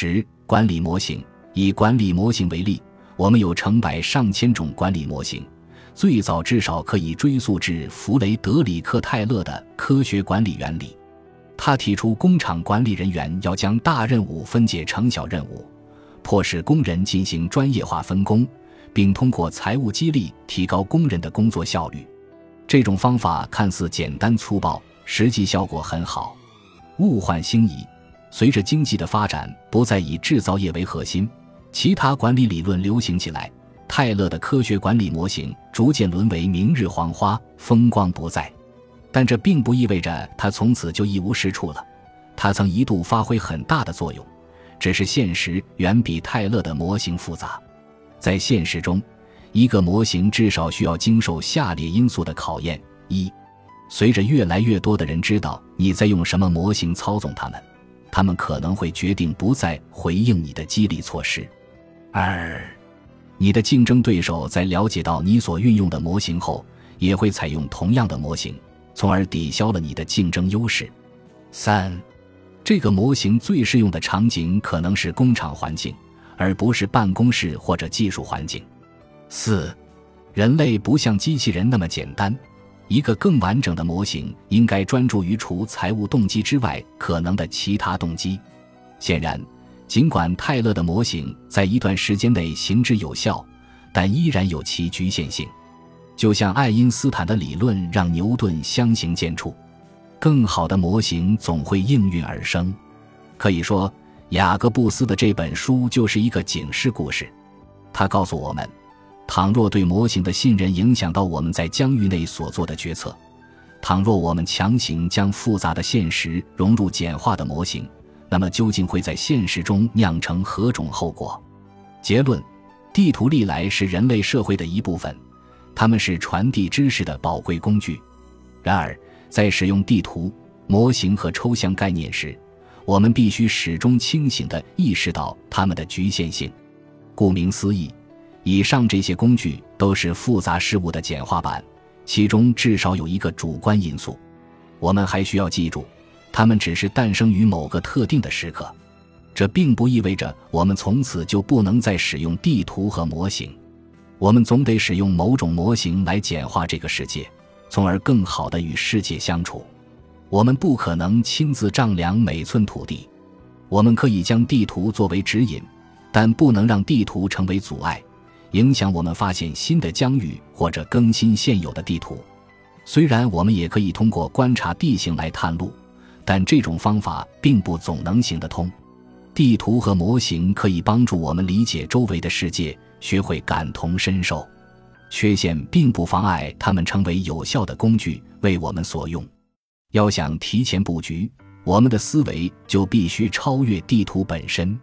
十、管理模型。以管理模型为例，我们有成百上千种管理模型。最早至少可以追溯至弗雷德里克·泰勒的科学管理原理。他提出，工厂管理人员要将大任务分解成小任务，迫使工人进行专业化分工，并通过财务激励提高工人的工作效率。这种方法看似简单粗暴，实际效果很好。物换星移，随着经济的发展，不再以制造业为核心，其他管理理论流行起来。泰勒的科学管理模型逐渐沦为明日黄花，风光不再。但这并不意味着他从此就一无是处了。他曾一度发挥很大的作用，只是现实远比泰勒的模型复杂。在现实中，一个模型至少需要经受下列因素的考验：一，随着越来越多的人知道你在用什么模型操纵他们，他们可能会决定不再回应你的激励措施；二，你的竞争对手在了解到你所运用的模型后，也会采用同样的模型，从而抵消了你的竞争优势；三，这个模型最适用的场景可能是工厂环境，而不是办公室或者技术环境。四，人类不像机器人那么简单。一个更完整的模型应该专注于除财务动机之外可能的其他动机。显然，尽管泰勒的模型在一段时间内行之有效，但依然有其局限性。就像爱因斯坦的理论让牛顿相形见绌，更好的模型总会应运而生。可以说，雅各布斯的这本书就是一个警示故事，他告诉我们。倘若对模型的信任影响到我们在疆域内所做的决策，倘若我们强行将复杂的现实融入简化的模型，那么究竟会在现实中酿成何种后果？结论：地图历来是人类社会的一部分，它们是传递知识的宝贵工具。然而，在使用地图、模型和抽象概念时，我们必须始终清醒地意识到它们的局限性。顾名思义。以上这些工具都是复杂事物的简化版，其中至少有一个主观因素。我们还需要记住，它们只是诞生于某个特定的时刻。这并不意味着我们从此就不能再使用地图和模型。我们总得使用某种模型来简化这个世界，从而更好地与世界相处。我们不可能亲自丈量每寸土地。我们可以将地图作为指引，但不能让地图成为阻碍。影响我们发现新的疆域或者更新现有的地图。虽然我们也可以通过观察地形来探路，但这种方法并不总能行得通。地图和模型可以帮助我们理解周围的世界，学会感同身受。缺陷并不妨碍它们成为有效的工具，为我们所用。要想提前布局，我们的思维就必须超越地图本身。